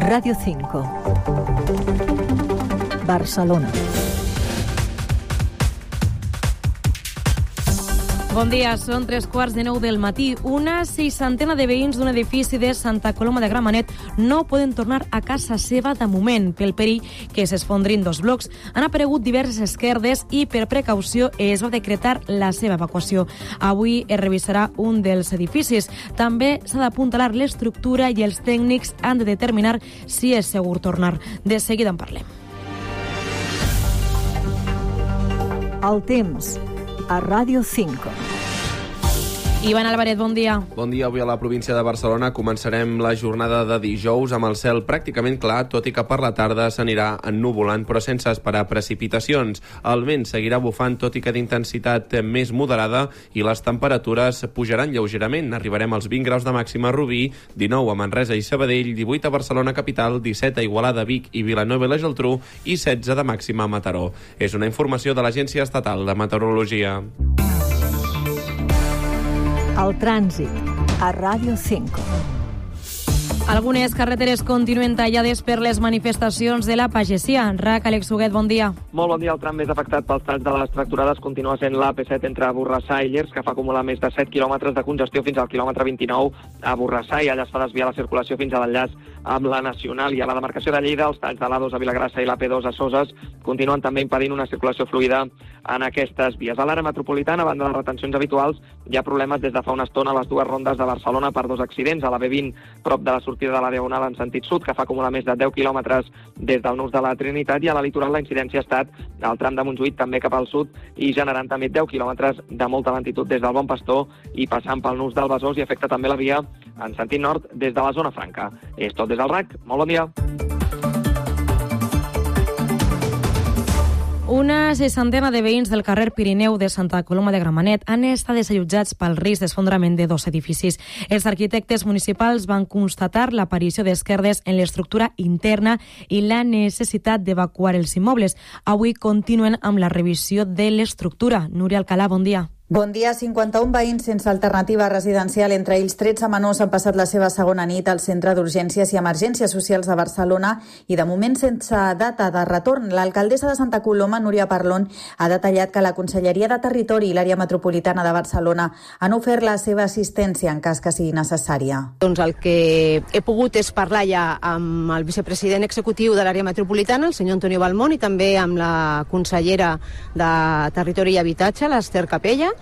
Radio 5. Barcelona. Bon dia, són tres quarts de nou del matí. Una seixantena de veïns d'un edifici de Santa Coloma de Gramenet no poden tornar a casa seva de moment pel perill que s'esfondrin dos blocs. Han aparegut diverses esquerdes i per precaució es va decretar la seva evacuació. Avui es revisarà un dels edificis. També s'ha d'apuntalar l'estructura i els tècnics han de determinar si és segur tornar. De seguida en parlem. El temps a Ràdio 5. Ivan Alvarez, bon dia. Bon dia. Avui a la província de Barcelona començarem la jornada de dijous amb el cel pràcticament clar, tot i que per la tarda s'anirà ennuvolant, però sense esperar precipitacions. El vent seguirà bufant, tot i que d'intensitat més moderada, i les temperatures pujaran lleugerament. Arribarem als 20 graus de màxima a Rubí, 19 a Manresa i Sabadell, 18 a Barcelona capital, 17 a Igualada, Vic i Vilanova i la Geltrú i 16 de màxima a Mataró. És una informació de l'Agència Estatal de Meteorologia. El trànsit a Ràdio 5. Algunes carreteres continuen tallades per les manifestacions de la pagesia. RAC, Àlex Huguet, bon dia. Molt bon dia. El tram més afectat pels talls de les tracturades continua sent l'AP7 entre Borrassà i Llers, que fa acumular més de 7 quilòmetres de congestió fins al quilòmetre 29 a Borrassà i allà es fa desviar la circulació fins a l'enllaç amb la Nacional i a la demarcació de Lleida els talls de l'A2 a Vilagrassa i l'AP2 a Soses continuen també impedint una circulació fluida en aquestes vies. A l'àrea metropolitana, a banda de retencions habituals, hi ha problemes des de fa una estona a les dues rondes de Barcelona per dos accidents, a la B20 prop de la sortida de la Diagonal en sentit sud, que fa acumular més de 10 quilòmetres des del nus de la Trinitat, i a la litoral la incidència ha estat al tram de Montjuïc també cap al sud i generant també 10 quilòmetres de molta lentitud des del Bon Pastor i passant pel nus del Besòs i afecta també la via en sentit nord des de la zona franca. És tot des del RAC. Molt bon dia. Una seixantena de veïns del carrer Pirineu de Santa Coloma de Gramenet han estat desallotjats pel risc d'esfondrament de dos edificis. Els arquitectes municipals van constatar l'aparició d'esquerdes en l'estructura interna i la necessitat d'evacuar els immobles. Avui continuen amb la revisió de l'estructura. Núria Alcalà, bon dia. Bon dia. 51 veïns sense alternativa residencial, entre ells 13 menors, han passat la seva segona nit al Centre d'Urgències i Emergències Socials de Barcelona i de moment sense data de retorn. L'alcaldessa de Santa Coloma, Núria Parlon, ha detallat que la Conselleria de Territori i l'àrea metropolitana de Barcelona han ofert la seva assistència en cas que sigui necessària. Doncs el que he pogut és parlar ja amb el vicepresident executiu de l'àrea metropolitana, el senyor Antonio Balmón, i també amb la consellera de Territori i Habitatge, l'Ester Capella,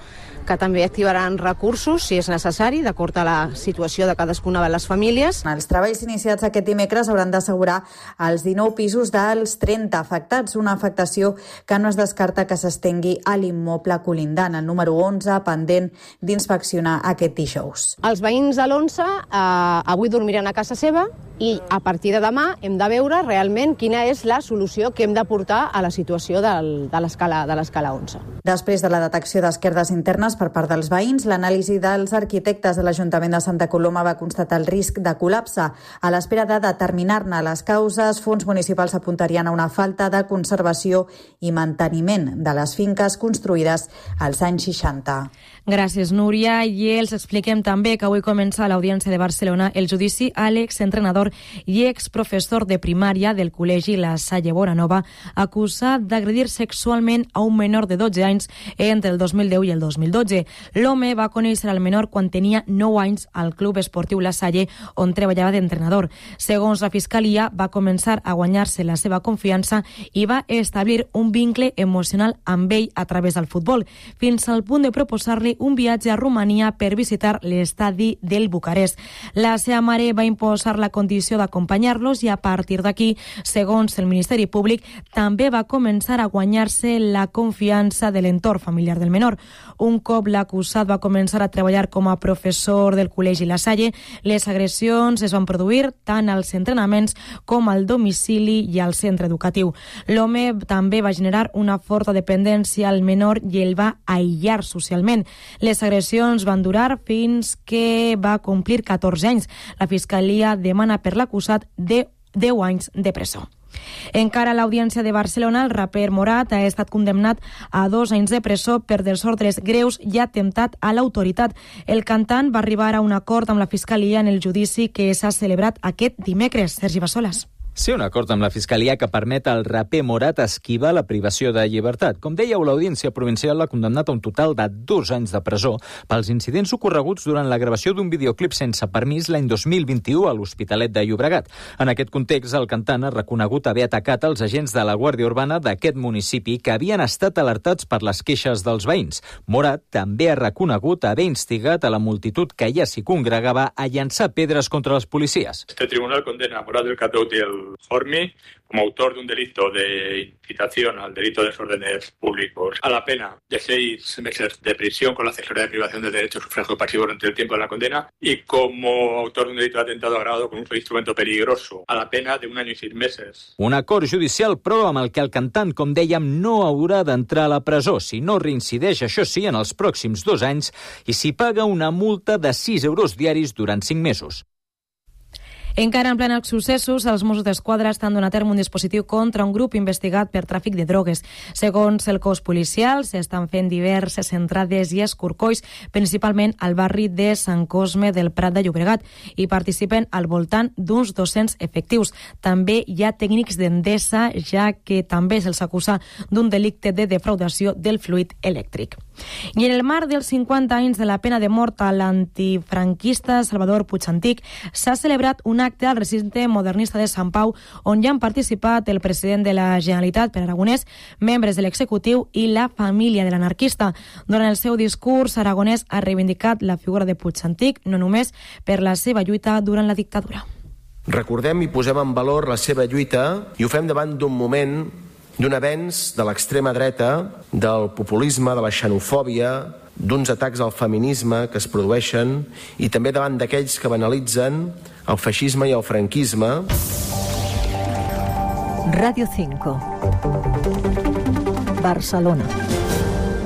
que també activaran recursos, si és necessari, d'acord a la situació de cadascuna de les famílies. Els treballs iniciats aquest dimecres hauran d'assegurar els 19 pisos dels 30 afectats, una afectació que no es descarta que s'estengui a l'immoble colindant, el número 11, pendent d'inspeccionar aquest dijous. Els veïns de l'11 eh, avui dormiran a casa seva i a partir de demà hem de veure realment quina és la solució que hem de portar a la situació del, de l'escala 11. Després de la detecció d'esquerdes internes per part dels veïns, l'anàlisi dels arquitectes de l'Ajuntament de Santa Coloma va constatar el risc de col·lapse. A l'espera de determinar-ne les causes, fons municipals apuntarien a una falta de conservació i manteniment de les finques construïdes als anys 60. Gràcies, Núria. I els expliquem també que avui comença a l'Audiència de Barcelona el judici a l'exentrenador i exprofessor de primària del Col·legi La Salle Bonanova, acusat d'agredir sexualment a un menor de 12 anys entre el 2010 i el 2012. L'home va conèixer el menor quan tenia 9 anys al Club Esportiu La Salle, on treballava d'entrenador. Segons la Fiscalia, va començar a guanyar-se la seva confiança i va establir un vincle emocional amb ell a través del futbol, fins al punt de proposar-li un viatge a Romania per visitar l'estadi del Bucarest. La seva mare va imposar la condició d'acompanyar-los i a partir d'aquí, segons el Ministeri Públic, també va començar a guanyar-se la confiança de l'entorn familiar del menor. Un cop l'acusat va començar a treballar com a professor del Col·legi La Salle, les agressions es van produir tant als entrenaments com al domicili i al centre educatiu. L'home també va generar una forta dependència al menor i el va aïllar socialment. Les agressions van durar fins que va complir 14 anys. La Fiscalia demana per l'acusat de 10 anys de presó. Encara a l'Audiència de Barcelona, el raper Morat ha estat condemnat a dos anys de presó per desordres greus i atemptat a l'autoritat. El cantant va arribar a un acord amb la Fiscalia en el judici que s'ha celebrat aquest dimecres. Sergi Bassoles. Sí, un acord amb la Fiscalia que permet al raper Morat esquivar la privació de llibertat. Com dèieu, l'Audiència Provincial l'ha condemnat a un total de dos anys de presó pels incidents ocorreguts durant la gravació d'un videoclip sense permís l'any 2021 a l'Hospitalet de Llobregat. En aquest context, el cantant ha reconegut haver atacat els agents de la Guàrdia Urbana d'aquest municipi que havien estat alertats per les queixes dels veïns. Morat també ha reconegut haver instigat a la multitud que ja s'hi congregava a llançar pedres contra els policies. Este tribunal condena a Morat del Cató i el Formi como autor de un delito de incitación al delito de desórdenes públicos a la pena de seis meses de prisión con la asesoría de privación del derecho sufragio pasivo durante el tiempo de la condena y como autor de un delito de atentado agravado con de instrumento peligroso a la pena de un año y seis meses. Un acord judicial, però, amb el que el cantant, com dèiem, no haurà d'entrar a la presó si no reincideix, això sí, en els pròxims dos anys i si paga una multa de 6 euros diaris durant 5 mesos. Encara en plena successos, els Mossos d'Esquadra estan donant a terme un dispositiu contra un grup investigat per tràfic de drogues. Segons el cos policial, s'estan fent diverses entrades i escorcolls, principalment al barri de Sant Cosme del Prat de Llobregat, i participen al voltant d'uns 200 efectius. També hi ha tècnics d'Endesa, ja que també se'ls acusa d'un delicte de defraudació del fluid elèctric. I en el marc dels 50 anys de la pena de mort a l'antifranquista Salvador Puigantic s'ha celebrat un acte al recinte modernista de Sant Pau on ja han participat el president de la Generalitat, Per Aragonès, membres de l'executiu i la família de l'anarquista. Durant el seu discurs, Aragonès ha reivindicat la figura de Puigantic no només per la seva lluita durant la dictadura. Recordem i posem en valor la seva lluita i ho fem davant d'un moment d'un avenç de l'extrema dreta, del populisme, de la xenofòbia, d'uns atacs al feminisme que es produeixen i també davant d'aquells que banalitzen el feixisme i el franquisme. Radio 5. Barcelona.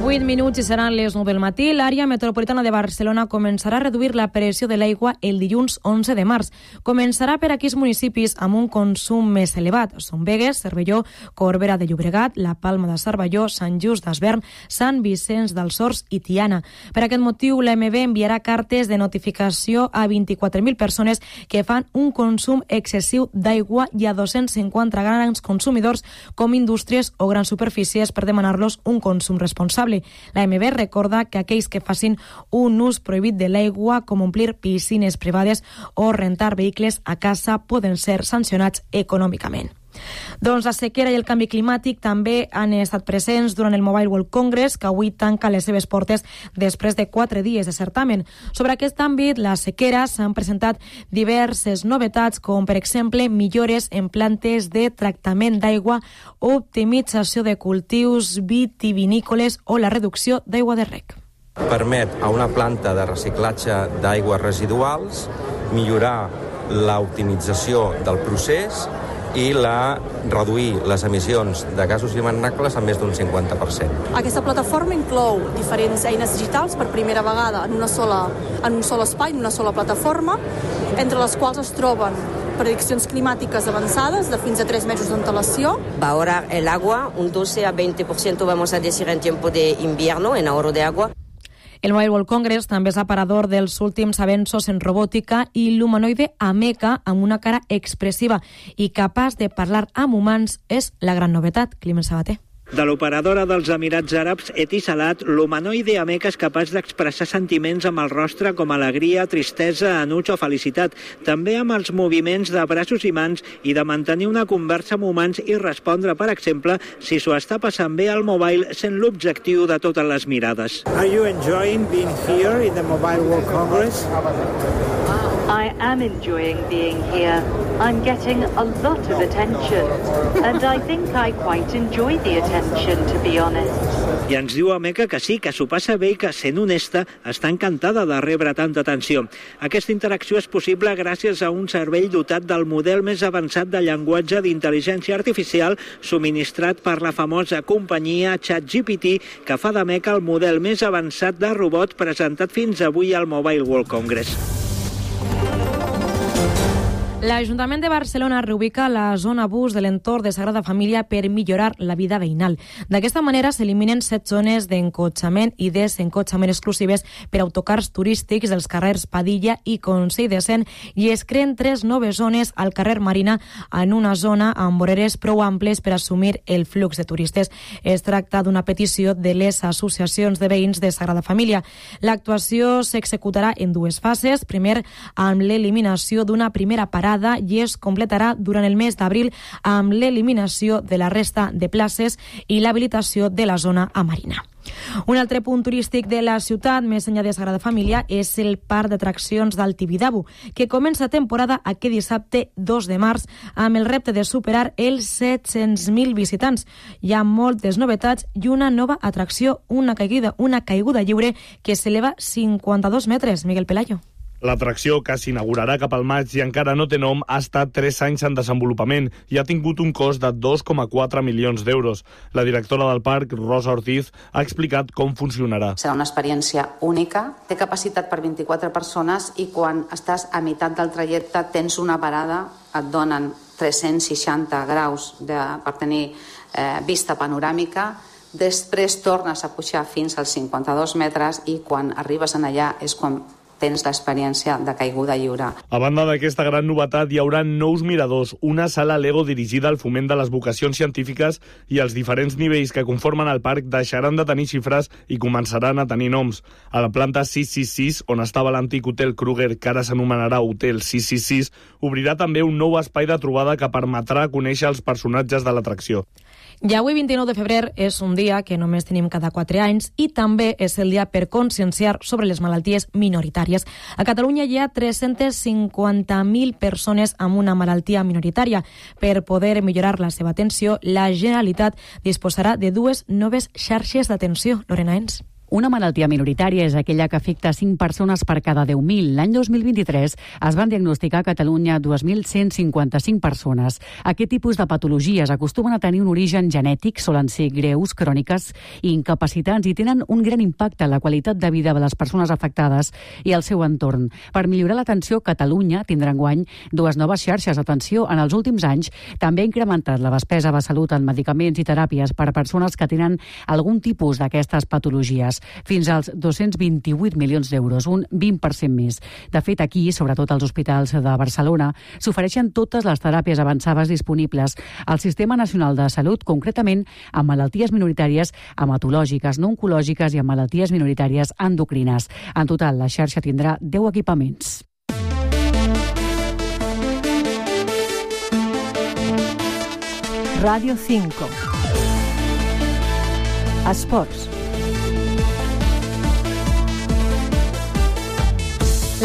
8 minuts i seran les 9 del matí. L'àrea metropolitana de Barcelona començarà a reduir la pressió de l'aigua el dilluns 11 de març. Començarà per aquells municipis amb un consum més elevat. Són Begues, Cervelló, Corbera de Llobregat, La Palma de Cervelló, Sant Just d'Esvern, Sant Vicenç dels Horts i Tiana. Per aquest motiu, l'AMB enviarà cartes de notificació a 24.000 persones que fan un consum excessiu d'aigua i a 250 grans consumidors com indústries o grans superfícies per demanar-los un consum responsable. La MB recorda que aquells que facin un ús prohibit de l'aigua, com omplir piscines privades o rentar vehicles a casa, poden ser sancionats econòmicament. Doncs la sequera i el canvi climàtic també han estat presents durant el Mobile World Congress, que avui tanca les seves portes després de quatre dies de certamen. Sobre aquest àmbit, la sequera s'han presentat diverses novetats, com per exemple millores en plantes de tractament d'aigua, optimització de cultius vitivinícoles o la reducció d'aigua de rec. Permet a una planta de reciclatge d'aigües residuals millorar l'optimització del procés i la, reduir les emissions de gasos hivernables en més d'un 50%. Aquesta plataforma inclou diferents eines digitals per primera vegada en, una sola, en un sol espai, en una sola plataforma, entre les quals es troben prediccions climàtiques avançades de fins a 3 mesos d'antelació. Va ahorrar el agua, un 12 a 20% vamos a decir en tiempo de invierno, en ahorro de agua. El Mobile World Congress també és aparador dels últims avenços en robòtica i l'humanoide Ameca, amb una cara expressiva i capaç de parlar amb humans, és la gran novetat. Climent Sabater. De l'operadora dels Emirats Àrabs, Etisalat, l'humanoide Ameca és capaç d'expressar sentiments amb el rostre com alegria, tristesa, enuig o felicitat, també amb els moviments de braços i mans i de mantenir una conversa amb humans i respondre, per exemple, si s'ho està passant bé al mobile sent l'objectiu de totes les mirades. Are you enjoying being here in the Mobile World Congress? I am enjoying being here. I'm getting a lot of attention, and I think I quite enjoy the attention, to be honest. I ens diu Ameca que sí, que s'ho passa bé i que, sent honesta, està encantada de rebre tanta atenció. Aquesta interacció és possible gràcies a un cervell dotat del model més avançat de llenguatge d'intel·ligència artificial subministrat per la famosa companyia ChatGPT, que fa d'Ameca el model més avançat de robot presentat fins avui al Mobile World Congress. L'Ajuntament de Barcelona reubica la zona bus de l'entorn de Sagrada Família per millorar la vida veïnal. D'aquesta manera s'eliminen set zones d'encotxament i desencotxament exclusives per autocars turístics dels carrers Padilla i Consell de Cent i es creen tres noves zones al carrer Marina en una zona amb voreres prou amples per assumir el flux de turistes. Es tracta d'una petició de les associacions de veïns de Sagrada Família. L'actuació s'executarà en dues fases. Primer, amb l'eliminació d'una primera parada parada i es completarà durant el mes d'abril amb l'eliminació de la resta de places i l'habilitació de la zona a Marina. Un altre punt turístic de la ciutat, més enllà de Sagrada Família, és el parc d'atraccions del Tibidabo, que comença temporada aquest dissabte 2 de març amb el repte de superar els 700.000 visitants. Hi ha moltes novetats i una nova atracció, una caiguda, una caiguda lliure que s'eleva 52 metres. Miguel Pelayo. L'atracció, que s'inaugurarà cap al maig i encara no té nom, ha estat 3 anys en desenvolupament i ha tingut un cost de 2,4 milions d'euros. La directora del parc, Rosa Ortiz, ha explicat com funcionarà. Serà una experiència única, té capacitat per 24 persones i quan estàs a meitat del trajecte tens una parada, et donen 360 graus de, per tenir eh, vista panoràmica, després tornes a pujar fins als 52 metres i quan arribes en allà és quan tens l'experiència de caiguda lliure. A banda d'aquesta gran novetat, hi haurà nous miradors, una sala Lego dirigida al foment de les vocacions científiques i els diferents nivells que conformen el parc deixaran de tenir xifres i començaran a tenir noms. A la planta 666, on estava l'antic Hotel Kruger, que ara s'anomenarà Hotel 666, obrirà també un nou espai de trobada que permetrà conèixer els personatges de l'atracció. I avui, 29 de febrer, és un dia que només tenim cada 4 anys i també és el dia per conscienciar sobre les malalties minoritàries. A Catalunya hi ha 350.000 persones amb una malaltia minoritària. Per poder millorar la seva atenció, la Generalitat disposarà de dues noves xarxes d'atenció. Lorena Ens. Una malaltia minoritària és aquella que afecta 5 persones per cada 10.000. L'any 2023 es van diagnosticar a Catalunya 2.155 persones. Aquest tipus de patologies acostumen a tenir un origen genètic, solen ser greus, cròniques i incapacitants i tenen un gran impacte en la qualitat de vida de les persones afectades i el seu entorn. Per millorar l'atenció, Catalunya tindrà enguany dues noves xarxes d'atenció. En els últims anys també ha incrementat la despesa de salut en medicaments i teràpies per a persones que tenen algun tipus d'aquestes patologies fins als 228 milions d'euros, un 20% més. De fet, aquí, sobretot als hospitals de Barcelona, s'ofereixen totes les teràpies avançades disponibles al Sistema Nacional de Salut, concretament amb malalties minoritàries hematològiques, no oncològiques i amb malalties minoritàries endocrines. En total, la xarxa tindrà 10 equipaments. Radio 5. Esports.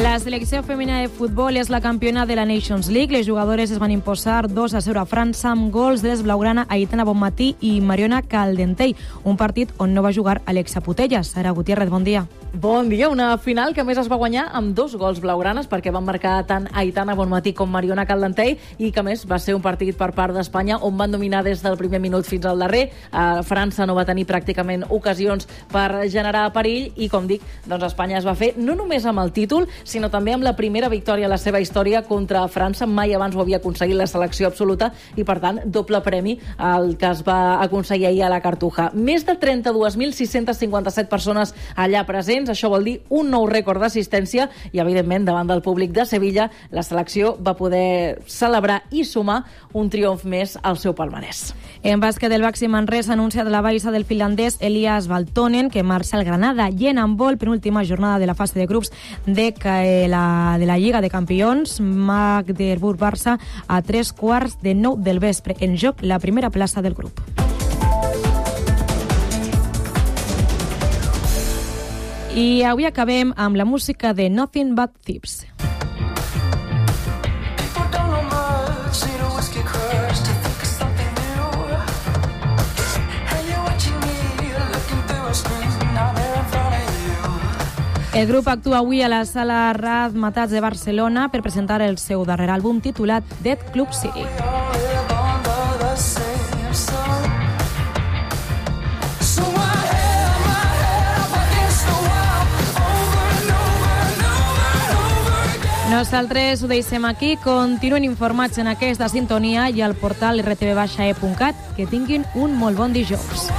La selecció femenina de futbol és la campiona de la Nations League. Les jugadores es van imposar 2 a 0 a França amb gols de blaugrana Aitana Bonmatí i Mariona Caldentei, un partit on no va jugar Alexa Putellas. Sara Gutiérrez, bon dia. Bon dia, una final que més es va guanyar amb dos gols blaugranes perquè van marcar tant Aitana Bonmatí com Mariona Caldentei i que més va ser un partit per part d'Espanya on van dominar des del primer minut fins al darrer. Uh, França no va tenir pràcticament ocasions per generar perill i, com dic, doncs Espanya es va fer no només amb el títol, sinó també amb la primera victòria a la seva història contra França. Mai abans ho havia aconseguit la selecció absoluta i, per tant, doble premi al que es va aconseguir ahir a la Cartuja. Més de 32.657 persones allà presents, això vol dir un nou rècord d'assistència i, evidentment, davant del públic de Sevilla, la selecció va poder celebrar i sumar un triomf més al seu palmarès. En bàsquet del Baxi Manresa ha anunciat la baixa del finlandès Elias Valtonen, que marxa al Granada i en handbol, penúltima jornada de la fase de grups de la, de la Lliga de Campions, Magdeburg-Barça a tres quarts de nou del vespre. En joc la primera plaça del grup. I avui acabem amb la música de Nothing But Thieves. El grup actua avui a la sala Raz Matats de Barcelona per presentar el seu darrer àlbum titulat Dead Club City. Nosaltres ho deixem aquí. Continuen informats en aquesta sintonia i al portal rtb-e.cat. Que tinguin un molt bon dijous.